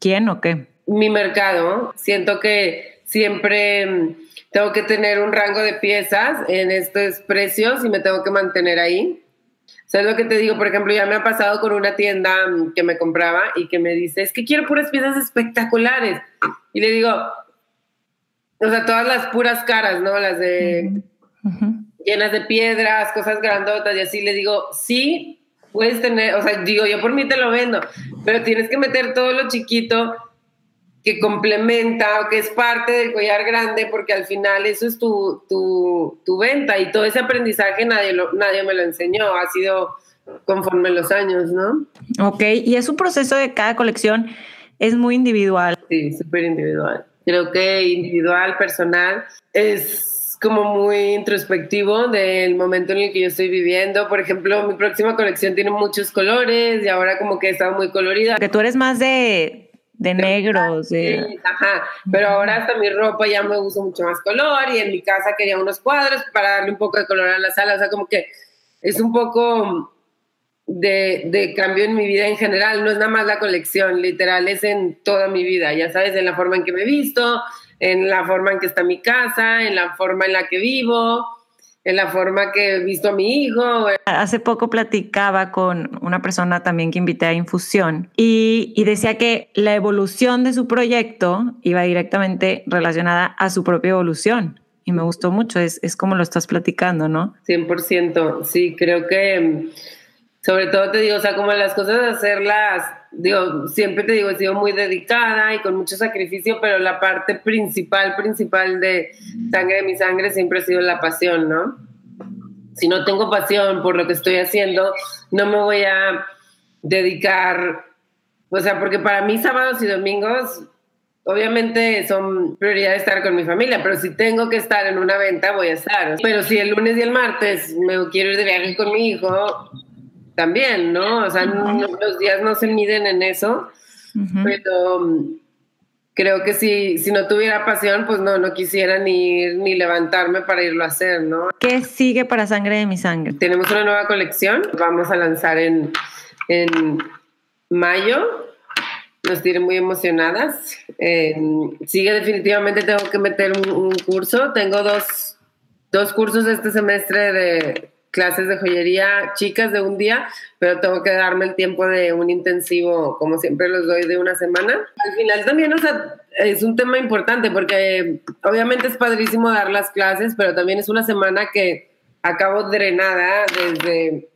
¿Quién o qué? Mi mercado. Siento que siempre mm, tengo que tener un rango de piezas en estos precios y me tengo que mantener ahí. ¿Sabes lo que te digo? Por ejemplo, ya me ha pasado con una tienda mm, que me compraba y que me dice, es que quiero puras piezas espectaculares. Y le digo, o sea, todas las puras caras, ¿no? Las de llenas de piedras, cosas grandotas y así. Le digo, sí, puedes tener, o sea, digo, yo por mí te lo vendo, pero tienes que meter todo lo chiquito que complementa o que es parte del collar grande, porque al final eso es tu, tu, tu venta y todo ese aprendizaje nadie, lo, nadie me lo enseñó, ha sido conforme los años, ¿no? Ok, y es un proceso de cada colección, es muy individual. Sí, súper individual. Creo que individual, personal, es como muy introspectivo del momento en el que yo estoy viviendo. Por ejemplo, mi próxima colección tiene muchos colores y ahora como que está muy colorida. Que tú eres más de de negros. De... ajá, pero ahora hasta mi ropa ya me uso mucho más color y en mi casa quería unos cuadros para darle un poco de color a la sala, o sea, como que es un poco de, de, cambio en mi vida en general, no es nada más la colección, literal, es en toda mi vida, ya sabes, en la forma en que me he visto, en la forma en que está mi casa, en la forma en la que vivo, en la forma que he visto a mi hijo. Hace poco platicaba con una persona también que invité a Infusión y, y, decía que la evolución de su proyecto iba directamente relacionada a su propia evolución. Y me gustó mucho, es, es como lo estás platicando, ¿no? 100%, sí, creo que sobre todo te digo, o sea, como las cosas de hacerlas, digo, siempre te digo, he sido muy dedicada y con mucho sacrificio, pero la parte principal, principal de sangre de mi sangre siempre ha sido la pasión, ¿no? Si no tengo pasión por lo que estoy haciendo, no me voy a dedicar, o sea, porque para mí sábados y domingos, obviamente son prioridad estar con mi familia, pero si tengo que estar en una venta, voy a estar. Pero si el lunes y el martes me quiero ir de viaje con mi hijo, también, ¿no? O sea, los días no se miden en eso, pero mm, creo que si, si no tuviera pasión, pues no, no quisiera ni ir ni levantarme para irlo a hacer, ¿no? ¿Qué sigue para Sangre de mi Sangre? Tenemos una nueva colección, vamos a lanzar en, en mayo. Nos tiene muy emocionadas. sigue definitivamente, tengo que meter un, un curso. Tengo dos, dos cursos este semestre de clases de joyería chicas de un día, pero tengo que darme el tiempo de un intensivo, como siempre los doy de una semana. Al final también, o sea, es un tema importante porque obviamente es padrísimo dar las clases, pero también es una semana que acabo drenada desde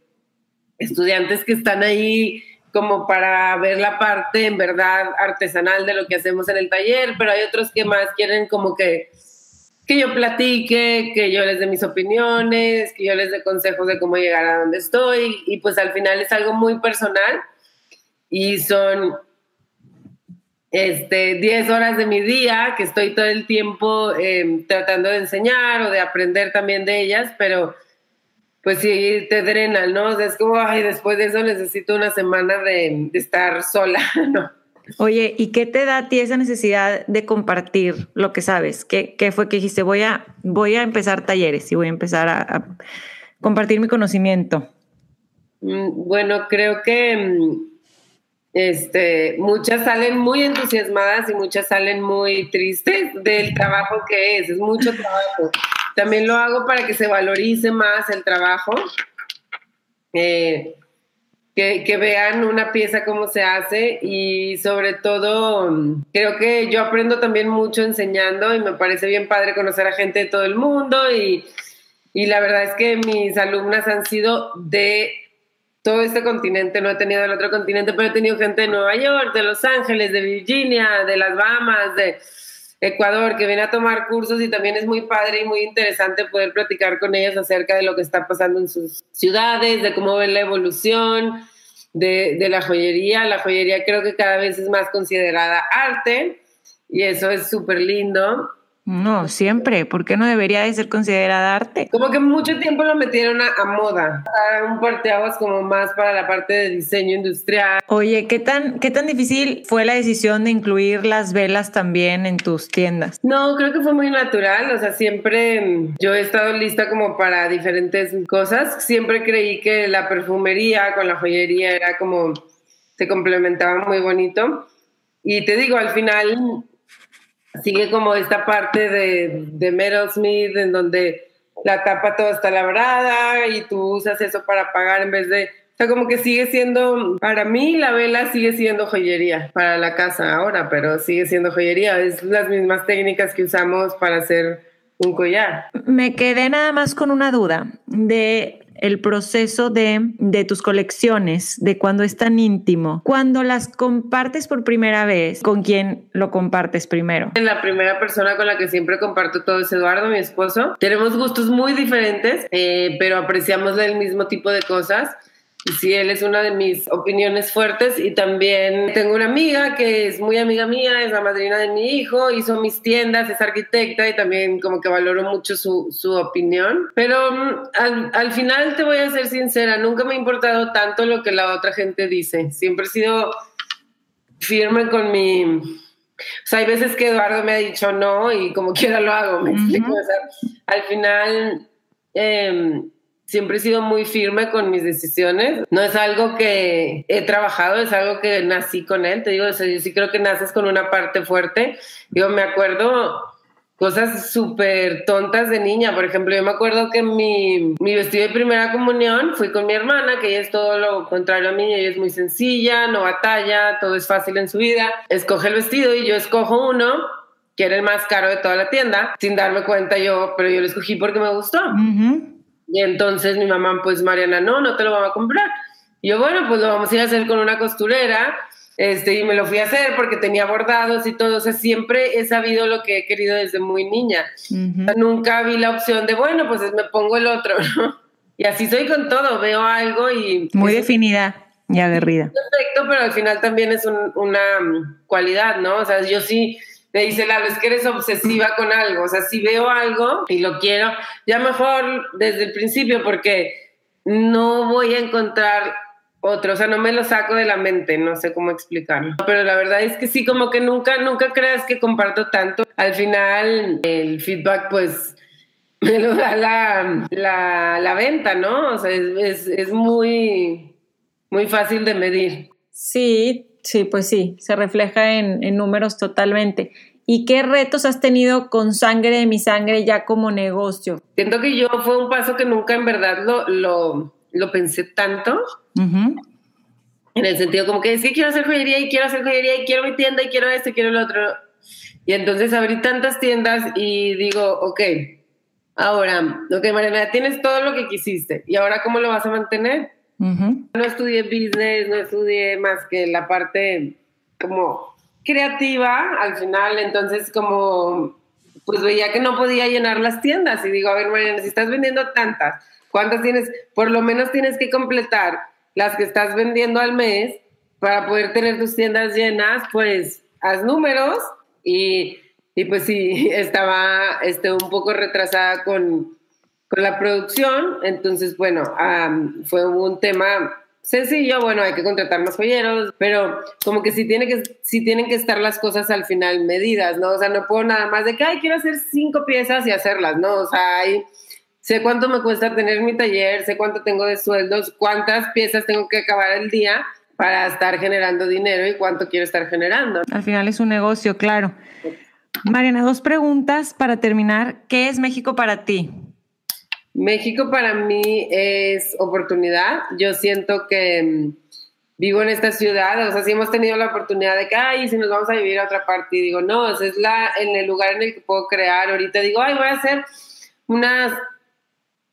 estudiantes que están ahí como para ver la parte en verdad artesanal de lo que hacemos en el taller, pero hay otros que más quieren como que que yo platique, que yo les dé mis opiniones, que yo les dé consejos de cómo llegar a donde estoy y pues al final es algo muy personal y son este, 10 horas de mi día que estoy todo el tiempo em, tratando de enseñar o de aprender también de ellas, pero pues sí, te drenan, ¿no? O sea, es como, ay, después de eso necesito una semana de, de estar sola, ¿no? Oye, ¿y qué te da a ti esa necesidad de compartir lo que sabes? ¿Qué, fue que dijiste? Voy a, voy a empezar talleres y voy a empezar a, compartir mi conocimiento. Mm, bueno, creo que mm, este, muchas salen muy entusiasmadas y muchas salen muy tristes del trabajo que es. Es mucho trabajo. También lo hago para que se valorice más el trabajo. Eh, que, vean una pieza cómo se hace y sobre todo creo que yo aprendo también mucho enseñando y me parece bien padre conocer a gente de todo el mundo y, y la verdad es que mis alumnas han sido de todo este continente, no he tenido del otro continente, pero he tenido gente de Nueva York, de Los Ángeles, de Virginia, de las Bahamas, de Ecuador, que viene a tomar cursos y también es muy padre y muy interesante poder platicar con ellos acerca de lo que está pasando en sus ciudades, de cómo ven la evolución de, de la joyería. La joyería creo que cada vez es más considerada arte y eso es súper lindo. No, siempre. ¿Por qué no debería de ser considerada arte? Como que mucho tiempo lo metieron a, moda. A un parteaguas como más para la parte de diseño industrial. Oye, ¿qué tan, ¿qué tan difícil fue la decisión de incluir las velas también en tus tiendas? No, creo que fue muy natural. O sea, siempre yo he estado lista como para diferentes cosas. Siempre creí que la perfumería con la joyería era como se complementaba muy bonito. Y te digo, al final sigue como esta parte de, de Metal Smith en donde la tapa toda está labrada y tú usas eso para pagar en vez de... O sea, como que sigue siendo, para mí la vela sigue siendo joyería para la casa ahora, pero sigue siendo joyería. Es las mismas técnicas que usamos para hacer un collar. Me quedé nada más con una duda de el proceso de, de tus colecciones, de cuando es tan íntimo, cuando las compartes por primera vez, ¿con quién lo compartes primero? La primera persona con la que siempre comparto todo es Eduardo, mi esposo. Tenemos gustos muy diferentes, eh, pero apreciamos el mismo tipo de cosas. Sí, él es una de mis opiniones fuertes y también tengo una amiga que es muy amiga mía, es la madrina de mi hijo, hizo mis tiendas, es arquitecta y también como que valoro mucho su, su opinión. Pero mm, al, al, final te voy a ser sincera, nunca me ha importado tanto lo que la otra gente dice. Siempre he sido firme con mi... O sea, hay veces que Eduardo me ha dicho no y como quiera lo hago, me explico. O sea, al final... Eh, siempre he sido muy firme con mis decisiones. No es algo que he trabajado, es algo que nací con él. Te digo, yo sí creo que naces con una parte fuerte. Yo me acuerdo cosas súper tontas de niña. Por ejemplo, yo me acuerdo que mi, mi vestido de primera comunión fui con mi hermana, que ella es todo lo contrario a mí, ella es muy sencilla, no batalla, todo es fácil en su vida. Escoge el vestido y yo escojo uno que era el más caro de toda la tienda, sin darme cuenta yo, pero yo lo escogí porque me gustó. Y entonces mi mamá, pues Mariana, no, no te lo vamos a comprar. Y yo, bueno, pues lo vamos a ir a hacer con una costurera. Este, y me lo fui a hacer porque tenía bordados y todo. O sea, siempre he sabido lo que he querido desde muy niña. nunca vi la opción de, bueno, pues me pongo el otro, ¿no? Y así soy con todo. Veo algo y. Muy definida y aguerrida. Perfecto, pero al final también es una cualidad, ¿no? O sea, yo sí me dice Lalo, es que eres obsesiva con algo. O sea, si veo algo y lo quiero, ya mejor desde el principio porque no voy a encontrar otro, o sea, no me lo saco de la mente, no sé cómo explicarlo. Pero la verdad es que sí, como que nunca, nunca creas que comparto tanto. Al final, el feedback, pues, me lo da la, la, venta, ¿no? O sea, es, es muy, muy fácil de medir. Sí, Sí, pues sí, se refleja en, números totalmente. ¿Y qué retos has tenido con Sangre de mi Sangre ya como negocio? Siento que yo fue un paso que nunca en verdad lo, lo, lo pensé tanto. En el sentido como que es que quiero hacer joyería y quiero hacer joyería y quiero mi tienda y quiero esto y quiero lo otro. Y entonces abrí tantas tiendas y digo, ok, ahora, ok, Mariana, tienes todo lo que quisiste y ahora ¿cómo lo vas a mantener? No estudié business, no estudié más que la parte como creativa al final, entonces como pues veía que no podía llenar las tiendas y digo, a ver, Mariana, si estás vendiendo tantas, ¿cuántas tienes? Por lo menos tienes que completar las que estás vendiendo al mes para poder tener tus tiendas llenas, pues haz números y, y pues sí, estaba este, un poco retrasada con, con la producción, entonces bueno, fue un tema sencillo, bueno, hay que contratar más joyeros, pero como que sí, tiene que tienen que estar las cosas al final medidas, ¿no? O sea, no puedo nada más de que, ay, quiero hacer cinco piezas y hacerlas, ¿no? O sea, sé cuánto me cuesta tener mi taller, sé cuánto tengo de sueldos, cuántas piezas tengo que acabar el día para estar generando dinero y cuánto quiero estar generando. Al final es un negocio, claro. Mariana, dos preguntas para terminar. ¿Qué es México para ti? México para mí es oportunidad. Yo siento que mm, vivo en esta ciudad, o sea, si hemos tenido la oportunidad de que, ay, si nos vamos a vivir a otra parte, y digo, no, ese es la, en el lugar en el que puedo crear. Ahorita digo, ay, voy a hacer unas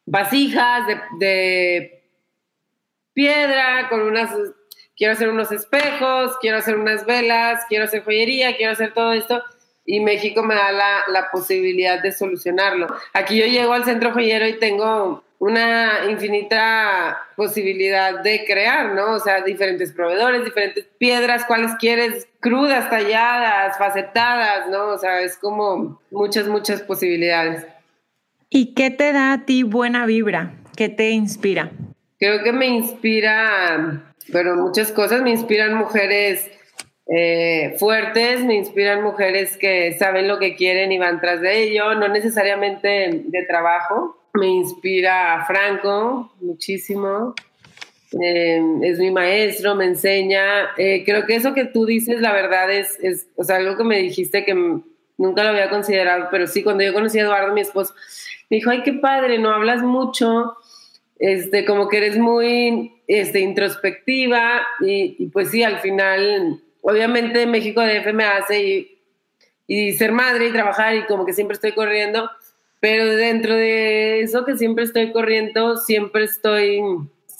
vasijas de, de piedra con unas, quiero hacer unos espejos, quiero hacer unas velas, quiero hacer joyería, quiero hacer todo esto y México me da la, posibilidad de solucionarlo. Aquí yo llego al centro joyero y tengo una infinita posibilidad de crear, ¿no? O sea, diferentes proveedores, diferentes piedras, cuáles quieres, crudas, talladas, facetadas, ¿no? O sea, es como muchas, muchas posibilidades. ¿Y qué te da a ti buena vibra? ¿Qué te inspira? Creo que me inspira, pero muchas cosas, me inspiran mujeres eh, fuertes, me inspiran mujeres que saben lo que quieren y van tras de ello, no necesariamente de trabajo. Me inspira Franco muchísimo. Eh, es mi maestro, me enseña. Eh, creo que eso que tú dices, la verdad, es, es o sea, algo que me dijiste que nunca lo había considerado, pero sí, cuando yo conocí a Eduardo, mi esposo, me dijo, ay, qué padre, no hablas mucho, este, como que eres muy este, introspectiva y, y pues sí, al final obviamente México DF me hace y, y, ser madre y trabajar y como que siempre estoy corriendo, pero dentro de eso que siempre estoy corriendo, siempre estoy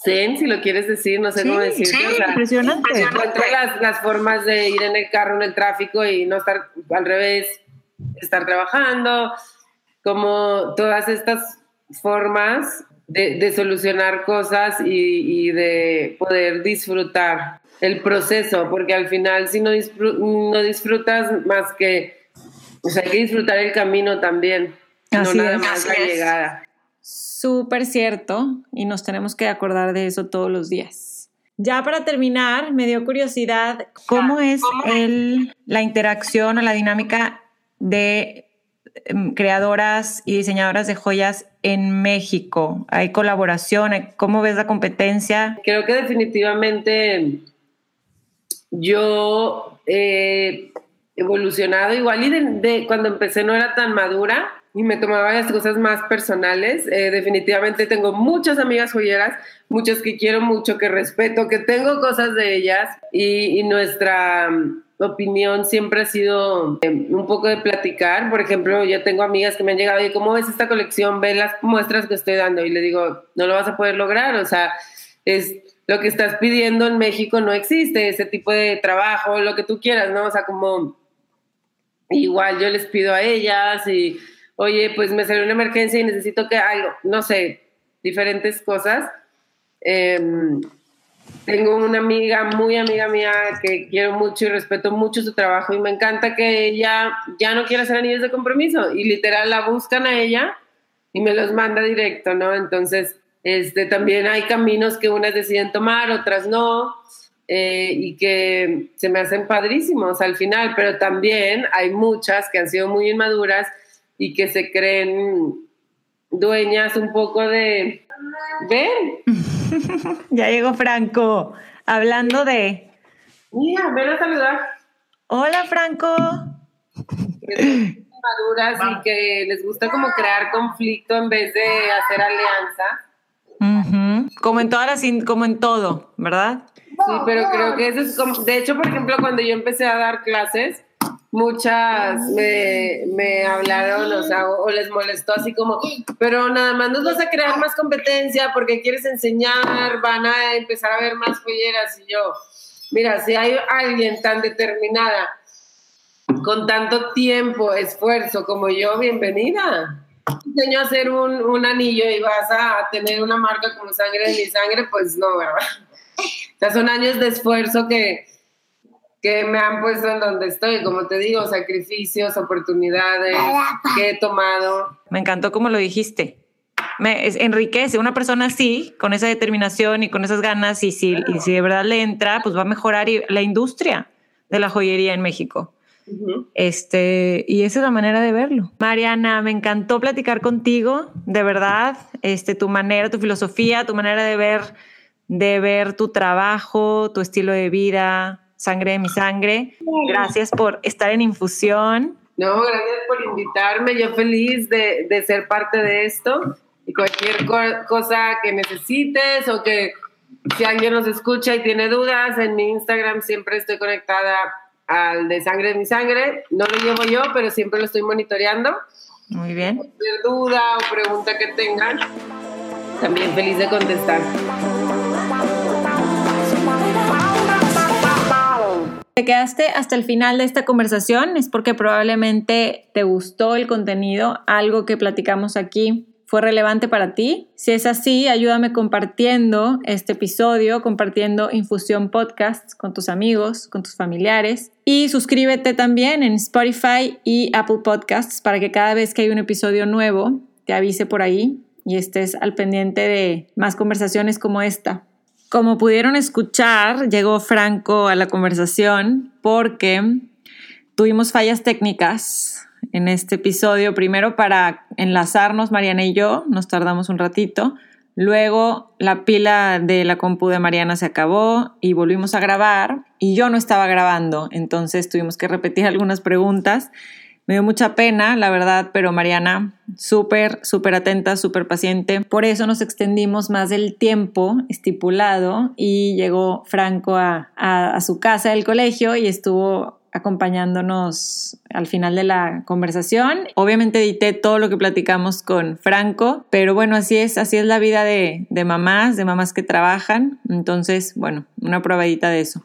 zen, si lo quieres decir, no sé cómo decirlo. Sí, o sea, impresionante. Encuentro las, las formas de ir en el carro, en el tráfico y no estar al revés, estar trabajando, como todas estas formas de, de solucionar cosas y, y, de poder disfrutar el proceso, porque al final si no, no disfrutas más que, o sea, hay que disfrutar el camino también, no nada más la llegada. Súper cierto, y nos tenemos que acordar de eso todos los días. Ya para terminar, me dio curiosidad, ¿cómo es el, la interacción o la dinámica de creadoras y diseñadoras de joyas en México? ¿Hay colaboración? ¿Cómo ves la competencia? Creo que definitivamente yo he evolucionado igual y de, cuando empecé no era tan madura y me tomaba las cosas más personales. Eh, definitivamente tengo muchas amigas joyeras, muchas que quiero mucho, que respeto, que tengo cosas de ellas y, nuestra opinión siempre ha sido eh, un poco de platicar. Por ejemplo, yo tengo amigas que me han llegado y ¿cómo ves esta colección? Ve las muestras que estoy dando y le digo, no lo vas a poder lograr, o sea, es lo que estás pidiendo en México no existe, ese tipo de trabajo, lo que tú quieras, ¿no? O sea, como igual yo les pido a ellas y, oye, pues me salió una emergencia y necesito que algo, no sé, diferentes cosas. Em, tengo una amiga, muy amiga mía, que quiero mucho y respeto mucho su trabajo y me encanta que ella ya no quiera hacer anillos de compromiso y literal la buscan a ella y me los manda directo, ¿no? Entonces, este, también hay caminos que unas deciden tomar, otras no, eh, y que se me hacen padrísimos al final, pero también hay muchas que han sido muy inmaduras y que se creen dueñas un poco de... Ven. ya llegó Franco, hablando de... Mira, ven a saludar. Hola Franco. maduras y que les gusta como crear conflicto en vez de hacer alianza. Como en todas las, como en todo, ¿verdad? Sí, pero creo que eso es como, de hecho, por ejemplo, cuando yo empecé a dar clases, muchas me, me hablaron, o sea, o, les molestó así como, pero nada más nos vas a crear más competencia porque quieres enseñar, van a empezar a ver más joyeras y yo, mira, si hay alguien tan determinada, con tanto tiempo, esfuerzo como yo, bienvenida. Enseño a hacer un, un anillo y vas a tener una marca como sangre de mi sangre, pues no, ¿verdad? O sea, son años de esfuerzo que, que me han puesto en donde estoy, como te digo, sacrificios, oportunidades que he tomado. Me encantó como lo dijiste. Me enriquece una persona así, con esa determinación y con esas ganas, y si, y si de verdad le entra, pues va a mejorar la industria de la joyería en México. Este, y esa es la manera de verlo. Mariana, me encantó platicar contigo, de verdad, este, tu manera, tu filosofía, tu manera de ver, de ver tu trabajo, tu estilo de vida, sangre de mi sangre. Gracias por estar en infusión. No, gracias por invitarme. Yo feliz de, de ser parte de esto y cualquier cosa que necesites o que si alguien nos escucha y tiene dudas, en mi Instagram siempre estoy conectada al de sangre de mi sangre. No lo llevo yo, pero siempre lo estoy monitoreando. Muy bien. Cualquier duda o pregunta que tengan, también feliz de contestar. Te quedaste hasta el final de esta conversación es porque probablemente te gustó el contenido, algo que platicamos aquí fue relevante para ti. Si es así, ayúdame compartiendo este episodio, compartiendo Infusión Podcasts con tus amigos, con tus familiares. Y suscríbete también en Spotify y Apple Podcasts para que cada vez que hay un episodio nuevo te avise por ahí y estés al pendiente de más conversaciones como esta. Como pudieron escuchar, llegó Franco a la conversación porque tuvimos fallas técnicas en este episodio. Primero para enlazarnos Mariana y yo, nos tardamos un ratito. Luego la pila de la compu de Mariana se acabó y volvimos a grabar y yo no estaba grabando, entonces tuvimos que repetir algunas preguntas me dio mucha pena, la verdad, pero Mariana, súper, súper atenta, súper paciente. Por eso nos extendimos más del tiempo estipulado y llegó Franco a, a su casa del colegio y estuvo acompañándonos al final de la conversación. Obviamente edité todo lo que platicamos con Franco, pero bueno, así es, así es la vida de, de mamás, de mamás que trabajan. Entonces, bueno, una probadita de eso.